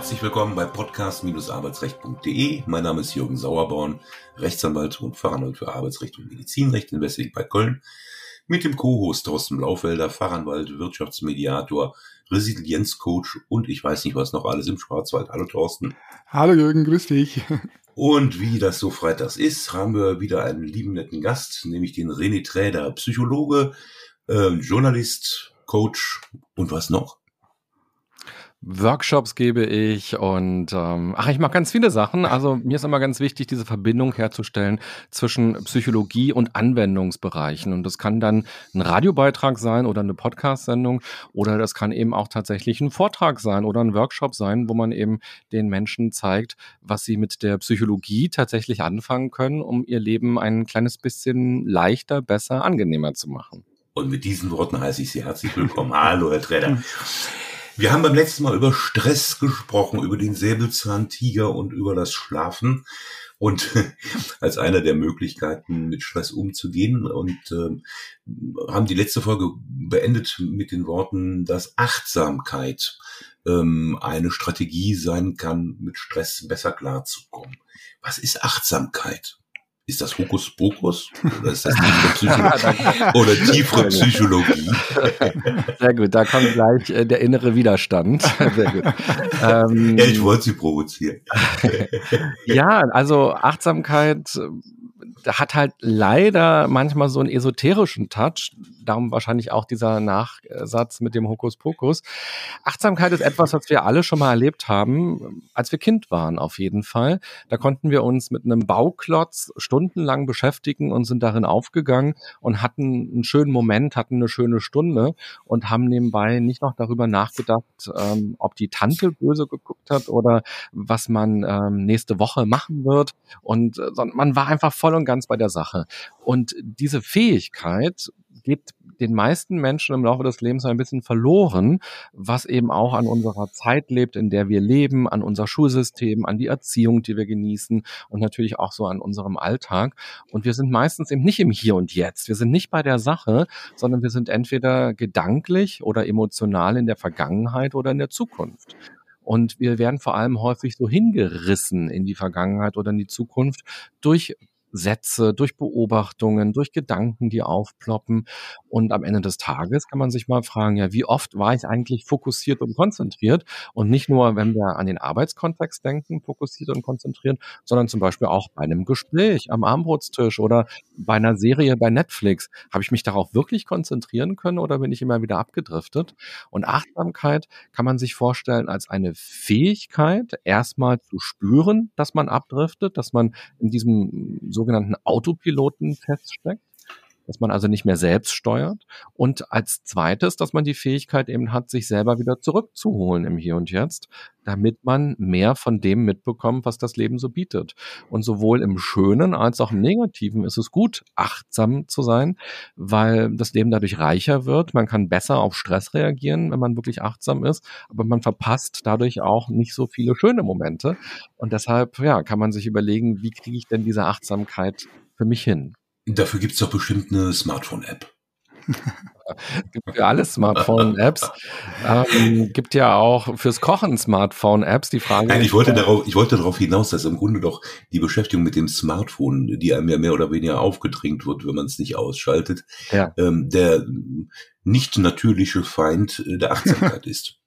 Herzlich willkommen bei podcast-arbeitsrecht.de. Mein Name ist Jürgen Sauerborn, Rechtsanwalt und Fachanwalt für Arbeitsrecht und Medizinrecht in Westweg bei Köln. Mit dem Co-Host Thorsten Blaufelder, Fachanwalt, Wirtschaftsmediator, Resilienzcoach und ich weiß nicht was noch alles im Schwarzwald. Hallo Thorsten. Hallo Jürgen, grüß dich. Und wie das so freitags ist, haben wir wieder einen lieben netten Gast, nämlich den René Träder, Psychologe, äh, Journalist, Coach und was noch? Workshops gebe ich und ähm, ach, ich mache ganz viele Sachen. Also mir ist immer ganz wichtig, diese Verbindung herzustellen zwischen Psychologie und Anwendungsbereichen. Und das kann dann ein Radiobeitrag sein oder eine Podcast-Sendung oder das kann eben auch tatsächlich ein Vortrag sein oder ein Workshop sein, wo man eben den Menschen zeigt, was sie mit der Psychologie tatsächlich anfangen können, um ihr Leben ein kleines bisschen leichter, besser, angenehmer zu machen. Und mit diesen Worten heiße ich Sie herzlich willkommen. Hallo, Herr Träder. Wir haben beim letzten Mal über Stress gesprochen, über den Säbelzahntiger und über das Schlafen und als einer der Möglichkeiten mit Stress umzugehen und äh, haben die letzte Folge beendet mit den Worten, dass Achtsamkeit ähm, eine Strategie sein kann, mit Stress besser klarzukommen. Was ist Achtsamkeit? Ist das Hokuspokus? Oder ist das tiefere Psychologie? oder tiefere Psychologie? Sehr gut, da kommt gleich äh, der innere Widerstand. Sehr gut. Ähm, ja, ich wollte Sie provozieren. ja, also Achtsamkeit hat halt leider manchmal so einen esoterischen Touch. Darum wahrscheinlich auch dieser Nachsatz mit dem Hokuspokus. Achtsamkeit ist etwas, was wir alle schon mal erlebt haben, als wir Kind waren, auf jeden Fall. Da konnten wir uns mit einem Bauklotz stundenlang beschäftigen und sind darin aufgegangen und hatten einen schönen Moment, hatten eine schöne Stunde und haben nebenbei nicht noch darüber nachgedacht, ähm, ob die Tante böse geguckt hat oder was man ähm, nächste Woche machen wird. Und äh, man war einfach voll und ganz bei der Sache. Und diese Fähigkeit geht den meisten Menschen im Laufe des Lebens ein bisschen verloren, was eben auch an unserer Zeit lebt, in der wir leben, an unser Schulsystem, an die Erziehung, die wir genießen und natürlich auch so an unserem Alltag. Und wir sind meistens eben nicht im Hier und Jetzt. Wir sind nicht bei der Sache, sondern wir sind entweder gedanklich oder emotional in der Vergangenheit oder in der Zukunft. Und wir werden vor allem häufig so hingerissen in die Vergangenheit oder in die Zukunft durch Sätze, durch Beobachtungen, durch Gedanken, die aufploppen. Und am Ende des Tages kann man sich mal fragen, ja, wie oft war ich eigentlich fokussiert und konzentriert? Und nicht nur, wenn wir an den Arbeitskontext denken, fokussiert und konzentriert, sondern zum Beispiel auch bei einem Gespräch am Armbrotstisch oder bei einer Serie bei Netflix. Habe ich mich darauf wirklich konzentrieren können oder bin ich immer wieder abgedriftet? Und Achtsamkeit kann man sich vorstellen als eine Fähigkeit, erstmal zu spüren, dass man abdriftet, dass man in diesem sogenannten Autopiloten feststeckt dass man also nicht mehr selbst steuert. Und als zweites, dass man die Fähigkeit eben hat, sich selber wieder zurückzuholen im Hier und Jetzt, damit man mehr von dem mitbekommt, was das Leben so bietet. Und sowohl im Schönen als auch im Negativen ist es gut, achtsam zu sein, weil das Leben dadurch reicher wird. Man kann besser auf Stress reagieren, wenn man wirklich achtsam ist, aber man verpasst dadurch auch nicht so viele schöne Momente. Und deshalb, ja, kann man sich überlegen, wie kriege ich denn diese Achtsamkeit für mich hin? Dafür gibt es doch bestimmt eine Smartphone-App. gibt für alle Smartphone-Apps. ähm, gibt ja auch fürs Kochen Smartphone-Apps. Die Frage. Nein, ich wollte darauf, ich wollte darauf hinaus, dass im Grunde doch die Beschäftigung mit dem Smartphone, die einem ja mehr oder weniger aufgedrängt wird, wenn man es nicht ausschaltet, ja. ähm, der nicht natürliche Feind der Achtsamkeit ist.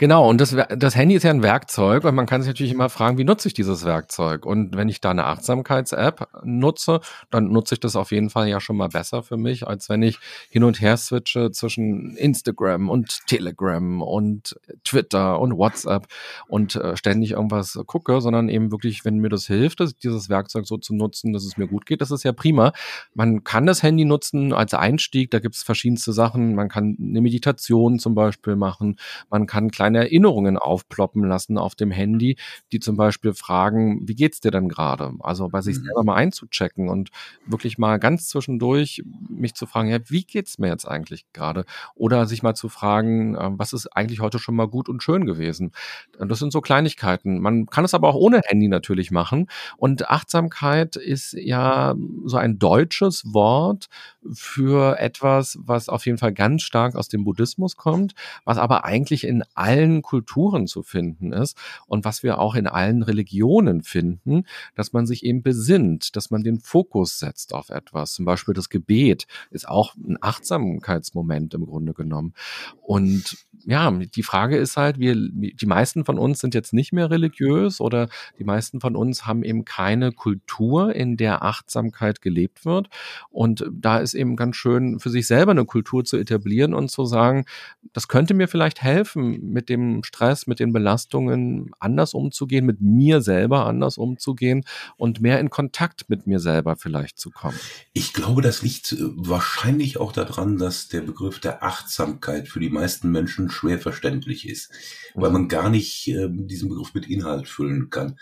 Genau, und das, das Handy ist ja ein Werkzeug und man kann sich natürlich immer fragen, wie nutze ich dieses Werkzeug? Und wenn ich da eine Achtsamkeits-App nutze, dann nutze ich das auf jeden Fall ja schon mal besser für mich, als wenn ich hin und her switche zwischen Instagram und Telegram und Twitter und WhatsApp und äh, ständig irgendwas gucke, sondern eben wirklich, wenn mir das hilft, dieses Werkzeug so zu nutzen, dass es mir gut geht, das ist ja prima. Man kann das Handy nutzen als Einstieg, da gibt es verschiedenste Sachen. Man kann eine Meditation zum Beispiel machen, man kann kleine kleine Erinnerungen aufploppen lassen auf dem Handy, die zum Beispiel fragen, wie geht's dir denn gerade? Also bei sich mhm. selber mal einzuchecken und wirklich mal ganz zwischendurch mich zu fragen, ja, wie geht's mir jetzt eigentlich gerade? Oder sich mal zu fragen, ähm, was ist eigentlich heute schon mal gut und schön gewesen? Das sind so Kleinigkeiten. Man kann es aber auch ohne Handy natürlich machen. Und Achtsamkeit ist ja so ein deutsches Wort für etwas, was auf jeden Fall ganz stark aus dem Buddhismus kommt, was aber eigentlich in allen allen Kulturen zu finden ist und was wir auch in allen Religionen finden, dass man sich eben besinnt, dass man den Fokus setzt auf etwas. Zum Beispiel das Gebet ist auch ein Achtsamkeitsmoment im Grunde genommen. Und ja, die Frage ist halt, wir, die meisten von uns sind jetzt nicht mehr religiös oder die meisten von uns haben eben keine Kultur, in der Achtsamkeit gelebt wird. Und da ist eben ganz schön für sich selber eine Kultur zu etablieren und zu sagen, das könnte mir vielleicht helfen, mit dem Stress, mit den Belastungen anders umzugehen, mit mir selber anders umzugehen und mehr in Kontakt mit mir selber vielleicht zu kommen. Ich glaube, das liegt äh, wahrscheinlich auch daran, dass der Begriff der Achtsamkeit für die meisten Menschen schwer verständlich ist, weil man gar nicht äh, diesen Begriff mit Inhalt füllen kann.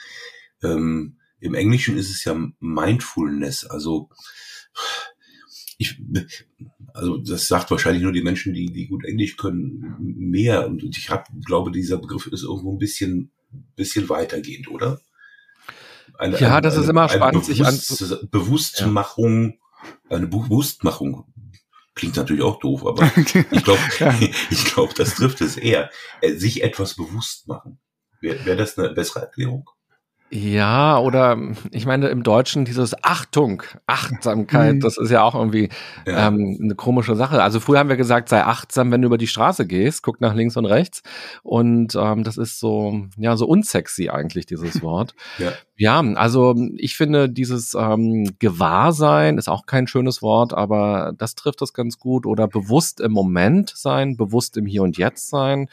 Ähm, Im Englischen ist es ja Mindfulness, also ich, also das sagt wahrscheinlich nur die Menschen, die, die gut Englisch können, mehr. Und ich hab, glaube, dieser Begriff ist irgendwo ein bisschen, bisschen weitergehend, oder? Eine, ja, eine, das ist immer spannend, sich an Bewusstmachung, ja. eine Bewusstmachung klingt natürlich auch doof, aber ich glaube, ich glaube, das trifft es eher. Äh, sich etwas bewusst machen. Wäre wär das eine bessere Erklärung? Ja, oder ich meine im Deutschen dieses Achtung, Achtsamkeit, mhm. das ist ja auch irgendwie ja. Ähm, eine komische Sache. Also früher haben wir gesagt, sei achtsam, wenn du über die Straße gehst, guck nach links und rechts. Und ähm, das ist so, ja, so unsexy eigentlich, dieses Wort. ja. Ja, also ich finde, dieses ähm, Gewahrsein ist auch kein schönes Wort, aber das trifft das ganz gut. Oder bewusst im Moment sein, bewusst im Hier und Jetzt sein.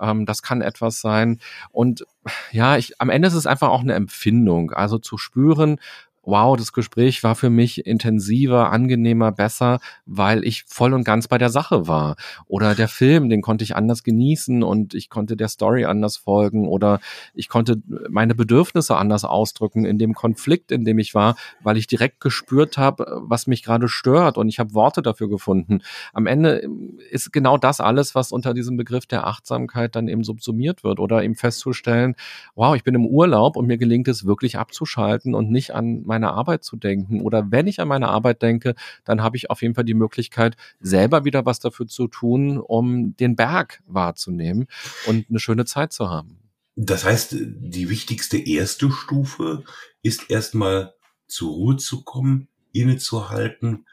Ähm, das kann etwas sein. Und ja, ich, am Ende ist es einfach auch eine Empfindung. Also zu spüren, wow, das Gespräch war für mich intensiver, angenehmer, besser, weil ich voll und ganz bei der Sache war. Oder der Film, den konnte ich anders genießen und ich konnte der Story anders folgen oder ich konnte meine Bedürfnisse anders ausdrücken in dem Konflikt, in dem ich war, weil ich direkt gespürt habe, was mich gerade stört und ich habe Worte dafür gefunden. Am Ende ist genau das alles, was unter diesem Begriff der Achtsamkeit dann eben subsumiert wird oder eben festzustellen, wow, ich bin im Urlaub und mir gelingt es wirklich abzuschalten und nicht an meine Arbeit zu denken. Oder wenn ich an meine Arbeit denke, dann habe ich auf jeden Fall die Möglichkeit, selber wieder was dafür zu tun, um den Berg wahrzunehmen und eine schöne Zeit zu haben. Das heißt, die wichtigste erste Stufe ist erstmal zur Ruhe zu kommen, innezuhalten,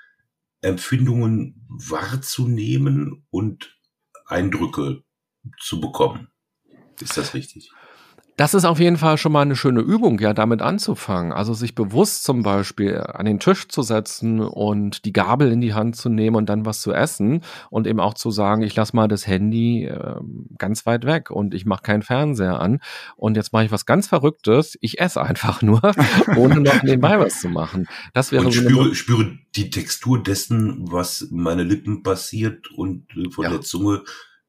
Empfindungen wahrzunehmen und Eindrücke zu bekommen. Ist das richtig? Das ist auf jeden Fall schon mal eine schöne Übung, ja, damit anzufangen. Also sich bewusst zum Beispiel an den Tisch zu setzen und die Gabel in die Hand zu nehmen und dann was zu essen und eben auch zu sagen, ich lasse mal das Handy äh, ganz weit weg und ich mache keinen Fernseher an und jetzt mache ich was ganz Verrücktes. Ich esse einfach nur, ohne noch nebenbei was zu machen. Das wäre und so spüre, spüre die Textur dessen, was meine Lippen passiert und äh, von ja. der Zunge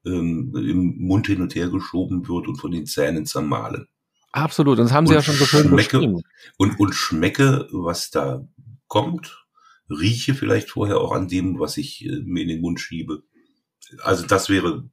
ähm, im Mund hin und her geschoben wird und von den Zähnen zermahlen. Absolut, das haben Sie ja schon so schön beschrieben. Und, und schmecke, was da kommt, rieche vielleicht vorher auch an dem, was ich äh, mir in den Mund schiebe. Also das wäre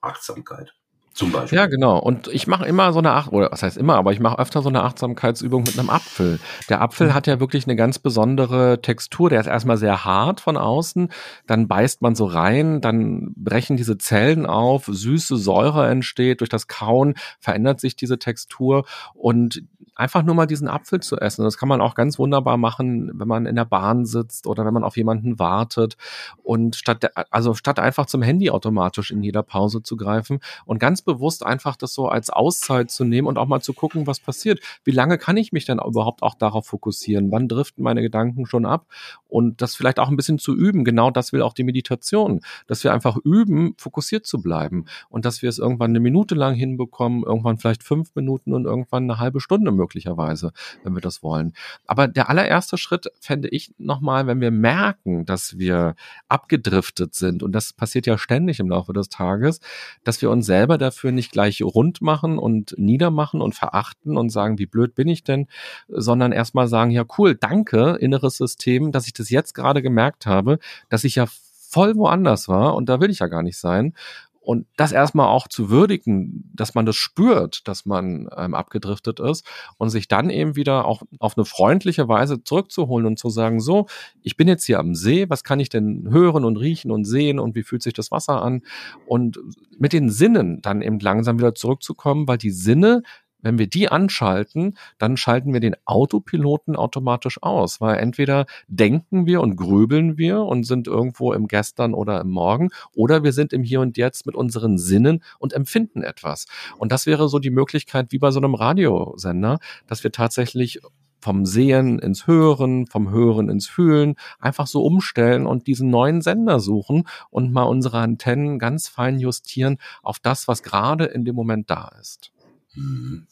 Achtsamkeit. Zum Beispiel. Ja, genau. Und ich mache immer so eine Acht oder was heißt immer, aber ich mache öfter so eine Achtsamkeitsübung mit einem Apfel. Der Apfel mhm. hat ja wirklich eine ganz besondere Textur. Der ist erstmal sehr hart von außen, dann beißt man so rein, dann brechen diese Zellen auf, süße Säure entsteht, durch das Kauen verändert sich diese Textur und einfach nur mal diesen Apfel zu essen. Das kann man auch ganz wunderbar machen, wenn man in der Bahn sitzt oder wenn man auf jemanden wartet und statt also statt einfach zum Handy automatisch in jeder Pause zu greifen und ganz bewusst einfach das so als Auszeit zu nehmen und auch mal zu gucken, was passiert. Wie lange kann ich mich denn überhaupt auch darauf fokussieren? Wann driften meine Gedanken schon ab? Und das vielleicht auch ein bisschen zu üben. Genau das will auch die Meditation, dass wir einfach üben, fokussiert zu bleiben und dass wir es irgendwann eine Minute lang hinbekommen, irgendwann vielleicht fünf Minuten und irgendwann eine halbe Stunde möglicherweise, wenn wir das wollen. Aber der allererste Schritt fände ich nochmal, wenn wir merken, dass wir abgedriftet sind und das passiert ja ständig im Laufe des Tages, dass wir uns selber der dafür nicht gleich rund machen und niedermachen und verachten und sagen, wie blöd bin ich denn, sondern erstmal sagen, ja cool, danke, inneres System, dass ich das jetzt gerade gemerkt habe, dass ich ja voll woanders war und da will ich ja gar nicht sein Und das erstmal auch zu würdigen, dass man das spürt, dass man ähm, abgedriftet ist und sich dann eben wieder auch auf eine freundliche Weise zurückzuholen und zu sagen, so, ich bin jetzt hier am See, was kann ich denn hören und riechen und sehen und wie fühlt sich das Wasser an? Und mit den Sinnen dann eben langsam wieder zurückzukommen, weil die Sinne wenn wir die anschalten, dann schalten wir den Autopiloten automatisch aus, weil entweder denken wir und grübeln wir und sind irgendwo im Gestern oder im Morgen oder wir sind im Hier und Jetzt mit unseren Sinnen und empfinden etwas. Und das wäre so die Möglichkeit wie bei so einem Radiosender, dass wir tatsächlich vom Sehen ins Hören, vom Hören ins Fühlen, einfach so umstellen und diesen neuen Sender suchen und mal unsere Antennen ganz fein justieren auf das, was gerade in dem Moment da ist. Mhm.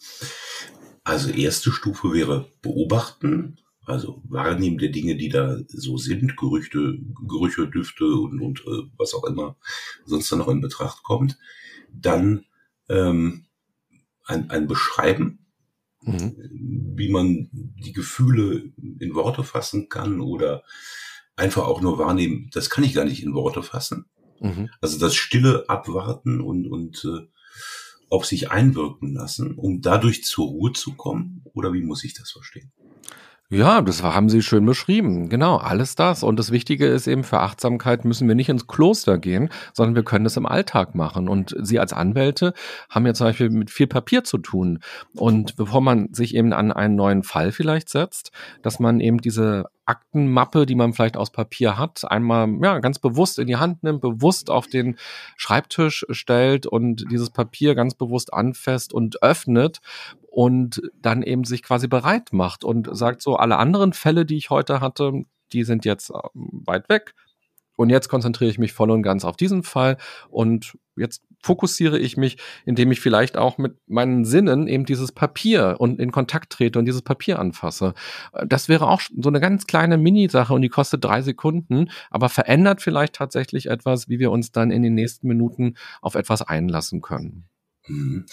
Also erste Stufe wäre beobachten, also wahrnehmen der Dinge, die da so sind, Gerüchte, Gerüche, Düfte und, und äh, was auch immer sonst da noch in Betracht kommt. Dann ähm, ein, ein Beschreiben, mhm. wie man die Gefühle in Worte fassen kann oder einfach auch nur wahrnehmen, das kann ich gar nicht in Worte fassen. Mhm. Also das stille Abwarten und, und äh, auf sich einwirken lassen, um dadurch zur Ruhe zu kommen? Oder wie muss ich das verstehen? Ja, das haben Sie schön beschrieben. Genau, alles das. Und das Wichtige ist eben, für Achtsamkeit müssen wir nicht ins Kloster gehen, sondern wir können das im Alltag machen. Und Sie als Anwälte haben ja zum Beispiel mit viel Papier zu tun. Und bevor man sich eben an einen neuen Fall vielleicht setzt, dass man eben diese Aktenmappe, die man vielleicht aus Papier hat, einmal ja ganz bewusst in die Hand nimmt, bewusst auf den Schreibtisch stellt und dieses Papier ganz bewusst anfasst und öffnet und dann eben sich quasi bereit macht und sagt so, alle anderen Fälle, die ich heute hatte, die sind jetzt ähm, weit weg. Und jetzt konzentriere ich mich voll und ganz auf diesen Fall und jetzt fokussiere ich mich, indem ich vielleicht auch mit meinen Sinnen eben dieses Papier und in Kontakt trete und dieses Papier anfasse. Das wäre auch so eine ganz kleine Mini-Sache und die kostet drei Sekunden, aber verändert vielleicht tatsächlich etwas, wie wir uns dann in den nächsten Minuten auf etwas einlassen können. Mhm.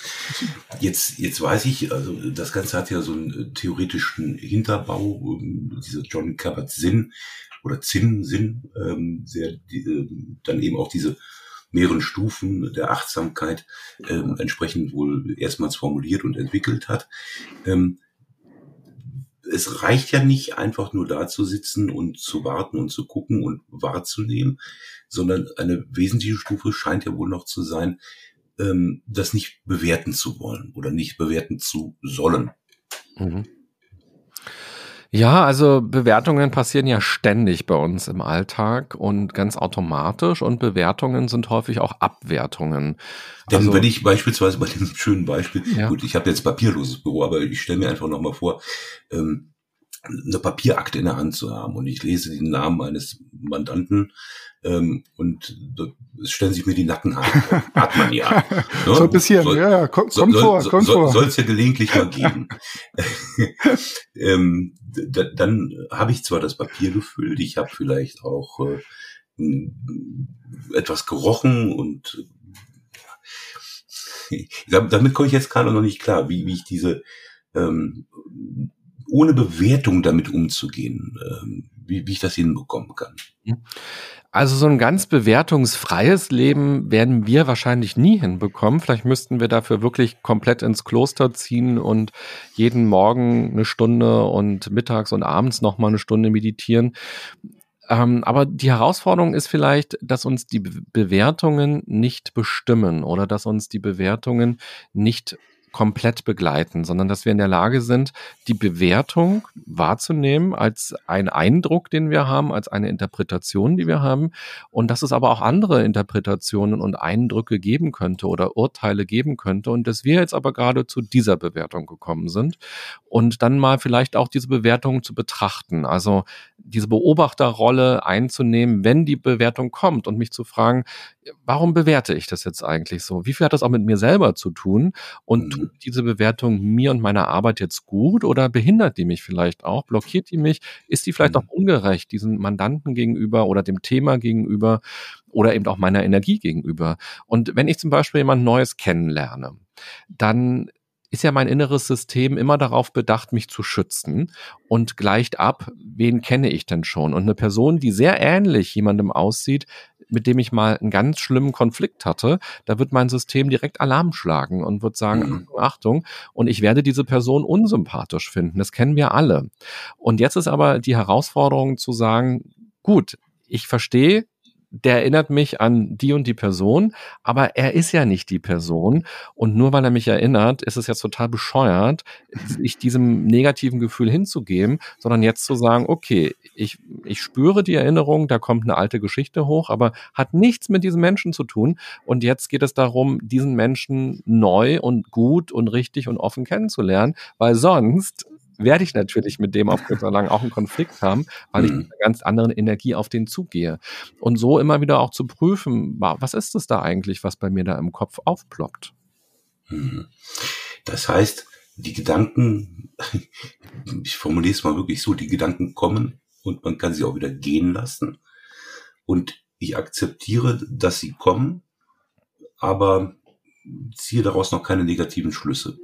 Jetzt, jetzt weiß ich, also das Ganze hat ja so einen äh, theoretischen Hinterbau, ähm, dieser John Kabat-Zinn oder Zinn-Sinn, ähm, sehr, die, äh, dann eben auch diese mehreren Stufen der Achtsamkeit ähm, entsprechend wohl erstmals formuliert und entwickelt hat. Ähm, es reicht ja nicht einfach nur da zu sitzen und zu warten und zu gucken und wahrzunehmen, sondern eine wesentliche Stufe scheint ja wohl noch zu sein, ähm, das nicht bewerten zu wollen oder nicht bewerten zu sollen. Mhm. Ja, also Bewertungen passieren ja ständig bei uns im Alltag und ganz automatisch und Bewertungen sind häufig auch Abwertungen. Denn also, wenn ich beispielsweise bei dem schönen Beispiel, ja. gut, ich habe jetzt papierloses Büro, aber ich stelle mir einfach nochmal vor, ähm, eine Papierakte in der Hand zu haben und ich lese den Namen eines Mandanten ähm, und es stellen sich mir die Nackenhaare. Hat man ja. Ne? So ein bisschen, soll, ja, ja, kommt, kommt soll, vor, kommt soll, vor. Soll es ja gelegentlich mal geben. ähm, da, dann habe ich zwar das Papier gefüllt, ich habe vielleicht auch äh, etwas gerochen und damit komme ich jetzt gerade noch nicht klar, wie, wie ich diese ähm, ohne Bewertung damit umzugehen, ähm, wie, wie ich das hinbekommen kann. Also so ein ganz bewertungsfreies Leben werden wir wahrscheinlich nie hinbekommen. Vielleicht müssten wir dafür wirklich komplett ins Kloster ziehen und jeden Morgen eine Stunde und mittags und abends noch mal eine Stunde meditieren. Ähm, aber die Herausforderung ist vielleicht, dass uns die Bewertungen nicht bestimmen oder dass uns die Bewertungen nicht komplett begleiten, sondern dass wir in der Lage sind, die Bewertung wahrzunehmen als einen Eindruck, den wir haben, als eine Interpretation, die wir haben und dass es aber auch andere Interpretationen und Eindrücke geben könnte oder Urteile geben könnte und dass wir jetzt aber gerade zu dieser Bewertung gekommen sind und dann mal vielleicht auch diese Bewertung zu betrachten, also diese Beobachterrolle einzunehmen, wenn die Bewertung kommt und mich zu fragen, warum bewerte ich das jetzt eigentlich so? Wie viel hat das auch mit mir selber zu tun? Und tut diese Bewertung mir und meiner Arbeit jetzt gut oder behindert die mich vielleicht auch? Blockiert die mich? Ist die vielleicht mhm. auch ungerecht diesen Mandanten gegenüber oder dem Thema gegenüber oder eben auch meiner Energie gegenüber? Und wenn ich zum Beispiel jemand Neues kennenlerne, dann ist ja mein inneres System immer darauf bedacht, mich zu schützen und gleicht ab, wen kenne ich denn schon. Und eine Person, die sehr ähnlich jemandem aussieht, mit dem ich mal einen ganz schlimmen Konflikt hatte, da wird mein System direkt Alarm schlagen und wird sagen, mhm. Achtung, und ich werde diese Person unsympathisch finden. Das kennen wir alle. Und jetzt ist aber die Herausforderung zu sagen, gut, ich verstehe, der erinnert mich an die und die Person, aber er ist ja nicht die Person. Und nur weil er mich erinnert, ist es jetzt total bescheuert, sich diesem negativen Gefühl hinzugeben, sondern jetzt zu sagen, okay, ich, ich spüre die Erinnerung, da kommt eine alte Geschichte hoch, aber hat nichts mit diesem Menschen zu tun. Und jetzt geht es darum, diesen Menschen neu und gut und richtig und offen kennenzulernen, weil sonst werde ich natürlich mit dem auf kurz oder lang auch einen Konflikt haben, weil ich mhm. mit einer ganz anderen Energie auf den zugehe. Und so immer wieder auch zu prüfen, was ist es da eigentlich, was bei mir da im Kopf aufploppt? Mhm. Das heißt, die Gedanken, ich formuliere es mal wirklich so, die Gedanken kommen und man kann sie auch wieder gehen lassen. Und ich akzeptiere, dass sie kommen, aber ziehe daraus noch keine negativen Schlüsse.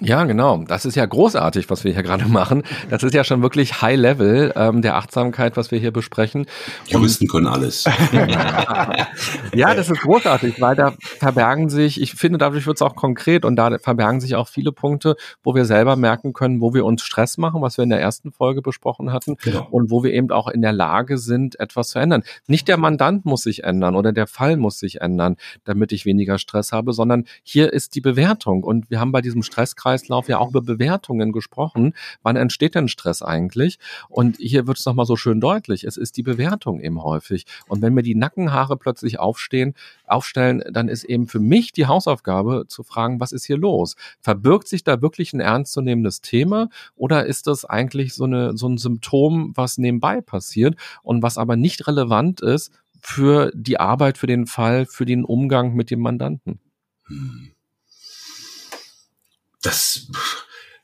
Ja, genau. Das ist ja großartig, was wir hier gerade machen. Das ist ja schon wirklich High Level ähm, der Achtsamkeit, was wir hier besprechen. Juristen können alles. ja, das ist großartig, weil da verbergen sich, ich finde, dadurch wird es auch konkret und da verbergen sich auch viele Punkte, wo wir selber merken können, wo wir uns Stress machen, was wir in der ersten Folge besprochen hatten genau. und wo wir eben auch in der Lage sind, etwas zu ändern. Nicht der Mandant muss sich ändern oder der Fall muss sich ändern, damit ich weniger Stress habe, sondern hier ist die Bewertung und wir haben bei diesem Stress Stresskreislauf ja auch über Bewertungen gesprochen. Wann entsteht denn Stress eigentlich? Und hier wird es nochmal so schön deutlich. Es ist die Bewertung eben häufig. Und wenn mir die Nackenhaare plötzlich aufstehen, aufstellen, dann ist eben für mich die Hausaufgabe zu fragen, was ist hier los? Verbirgt sich da wirklich ein ernstzunehmendes Thema oder ist das eigentlich so, eine, so ein Symptom, was nebenbei passiert und was aber nicht relevant ist für die Arbeit, für den Fall, für den Umgang mit dem Mandanten? Hm das,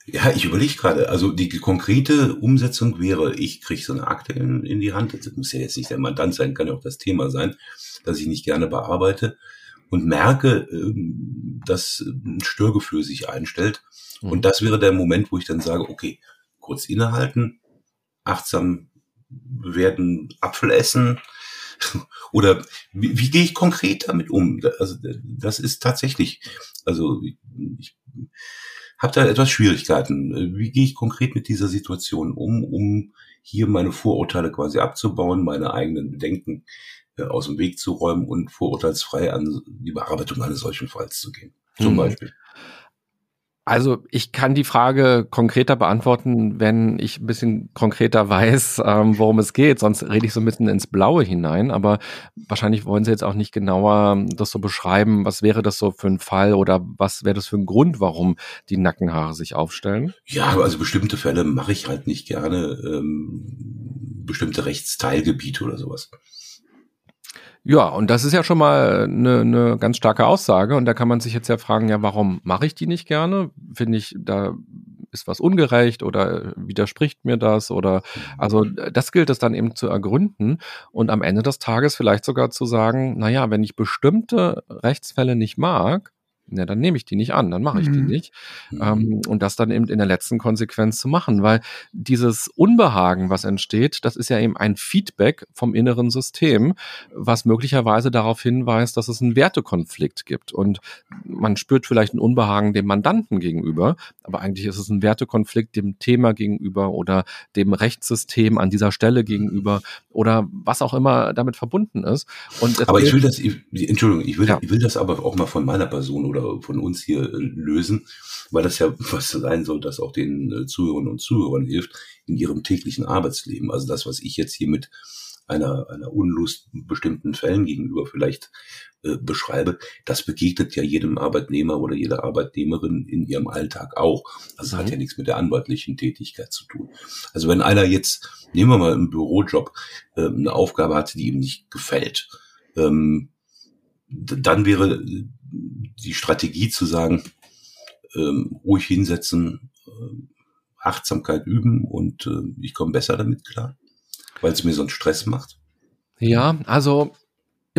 ja, ich überlege gerade, also die konkrete Umsetzung wäre, ich kriege so eine Akte in, in, die Hand, das muss ja jetzt nicht der Mandant sein, kann ja auch das Thema sein, dass ich nicht gerne bearbeite und merke, ähm, dass ein Störgefühl sich einstellt. Mhm. Und das wäre der Moment, wo ich dann sage, okay, kurz innehalten, achtsam werden, Apfel essen, oder wie, wie gehe ich konkret damit um? Also das ist tatsächlich, also ich, habe da etwas Schwierigkeiten. Wie gehe ich konkret mit dieser Situation um, um hier meine Vorurteile quasi abzubauen, meine eigenen Bedenken äh, aus dem Weg zu räumen und vorurteilsfrei an die Bearbeitung eines solchen Falls zu gehen. Zum mhm. Beispiel. Also ich kann die Frage konkreter beantworten, wenn ich ein bisschen konkreter weiß, ähm, worum es geht. Sonst rede ich so ein bisschen ins Blaue hinein. Aber wahrscheinlich wollen Sie jetzt auch nicht genauer das so beschreiben. Was wäre das so für ein Fall oder was wäre das für ein Grund, warum die Nackenhaare sich aufstellen? Ja, also bestimmte Fälle mache ich halt nicht gerne. Ähm, bestimmte Rechtsteilgebiete oder sowas. Ja, und das ist ja schon mal eine, eine ganz starke Aussage. Und da kann man sich jetzt ja fragen, ja, warum mache ich die nicht gerne? Finde ich, da ist was ungerecht oder widerspricht mir das oder also das gilt es dann eben zu ergründen und am Ende des Tages vielleicht sogar zu sagen, naja, wenn ich bestimmte Rechtsfälle nicht mag, ja, dann nehme ich die nicht an, dann mache ich mhm. die nicht. Mhm. Ähm, und das dann eben in der letzten Konsequenz zu machen, weil dieses Unbehagen, was entsteht, das ist ja eben ein Feedback vom inneren System, was möglicherweise darauf hinweist, dass es einen Wertekonflikt gibt. Und man spürt vielleicht ein Unbehagen dem Mandanten gegenüber, aber eigentlich ist es ein Wertekonflikt dem Thema gegenüber oder dem Rechtssystem an dieser Stelle gegenüber oder was auch immer damit verbunden ist. Aber ich will das, ich, Entschuldigung, ich will, ja. ich will das aber auch mal von meiner Person oder oder von uns hier äh, lösen, weil das ja was sein soll, das auch den äh, Zuhörern und Zuhörern hilft in ihrem täglichen Arbeitsleben. Also das, was ich jetzt hier mit einer, einer Unlust bestimmten Fällen gegenüber vielleicht äh, beschreibe, das begegnet ja jedem Arbeitnehmer oder jeder Arbeitnehmerin in ihrem Alltag auch. Also mhm. hat ja nichts mit der anwaltlichen Tätigkeit zu tun. Also wenn einer jetzt, nehmen wir mal einen Bürojob, äh, eine Aufgabe hatte, die ihm nicht gefällt, ähm, dann wäre die Strategie zu sagen, ähm, ruhig hinsetzen, äh, Achtsamkeit üben und äh, ich komme besser damit klar, weil es mir so einen Stress macht. Ja, also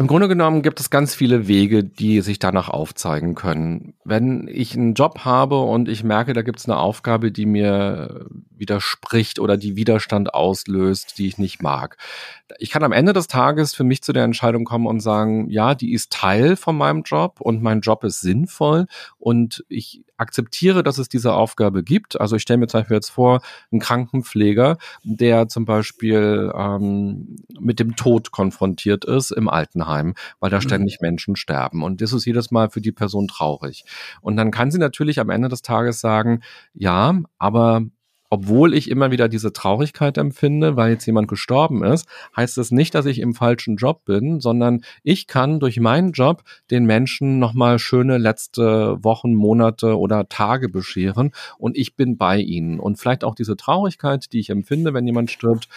Im Grunde genommen gibt es ganz viele Wege, die sich danach aufzeigen können. Wenn ich einen Job habe und ich merke, da gibt es eine Aufgabe, die mir widerspricht oder die Widerstand auslöst, die ich nicht mag. Ich kann am Ende des Tages für mich zu der Entscheidung kommen und sagen, ja, die ist Teil von meinem Job und mein Job ist sinnvoll und ich akzeptiere, dass es diese Aufgabe gibt. Also ich stelle mir zum Beispiel jetzt vor, einen Krankenpfleger, der zum Beispiel ähm, mit dem Tod konfrontiert ist im Altenheim, weil da mhm. ständig Menschen sterben. Und das ist jedes Mal für die Person traurig. Und dann kann sie natürlich am Ende des Tages sagen, ja, aber obwohl ich immer wieder diese Traurigkeit empfinde, weil jetzt jemand gestorben ist, heißt das nicht, dass ich im falschen Job bin, sondern ich kann durch meinen Job den Menschen nochmal schöne letzte Wochen, Monate oder Tage bescheren und ich bin bei ihnen. Und vielleicht auch diese Traurigkeit, die ich empfinde, wenn jemand stirbt,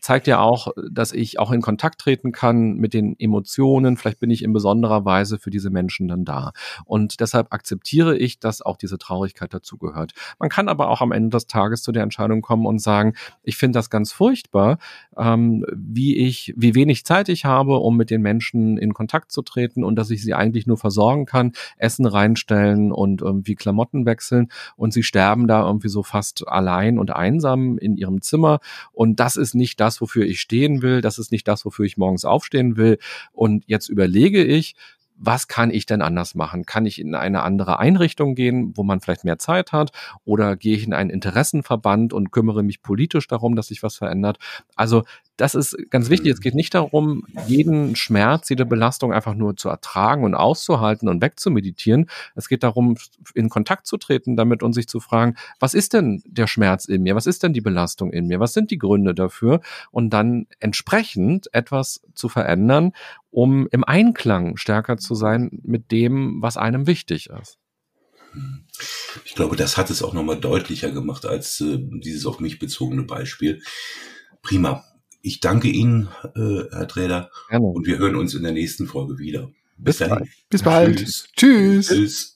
zeigt ja auch, dass ich auch in Kontakt treten kann mit den Emotionen. Vielleicht bin ich in besonderer Weise für diese Menschen dann da. Und deshalb akzeptiere ich, dass auch diese Traurigkeit dazugehört. Man kann aber auch am Ende des Tages zu der Entscheidung kommen und sagen, ich finde das ganz furchtbar, ähm, wie ich, wie wenig Zeit ich habe, um mit den Menschen in Kontakt zu treten und dass ich sie eigentlich nur versorgen kann, Essen reinstellen und irgendwie Klamotten wechseln und sie sterben da irgendwie so fast allein und einsam in ihrem Zimmer. Und das ist nicht das, das, wofür ich stehen will, das ist nicht das, wofür ich morgens aufstehen will. Und jetzt überlege ich, was kann ich denn anders machen? Kann ich in eine andere Einrichtung gehen, wo man vielleicht mehr Zeit hat? Oder gehe ich in einen Interessenverband und kümmere mich politisch darum, dass sich was verändert? Also das ist ganz wichtig. Es geht nicht darum, jeden Schmerz, jede Belastung einfach nur zu ertragen und auszuhalten und wegzumeditieren. Es geht darum, in Kontakt zu treten damit und sich zu fragen, was ist denn der Schmerz in mir? Was ist denn die Belastung in mir? Was sind die Gründe dafür? Und dann entsprechend etwas zu verändern, um im Einklang stärker zu sein mit dem, was einem wichtig ist. Ich glaube, das hat es auch nochmal deutlicher gemacht als äh, dieses auf mich bezogene Beispiel. Prima. Ich danke Ihnen, äh, Herr Träder. Gerne. Und wir hören uns in der nächsten Folge wieder. Bis, Bis bald. Bis bald. Tschüss. Tschüss. Tschüss.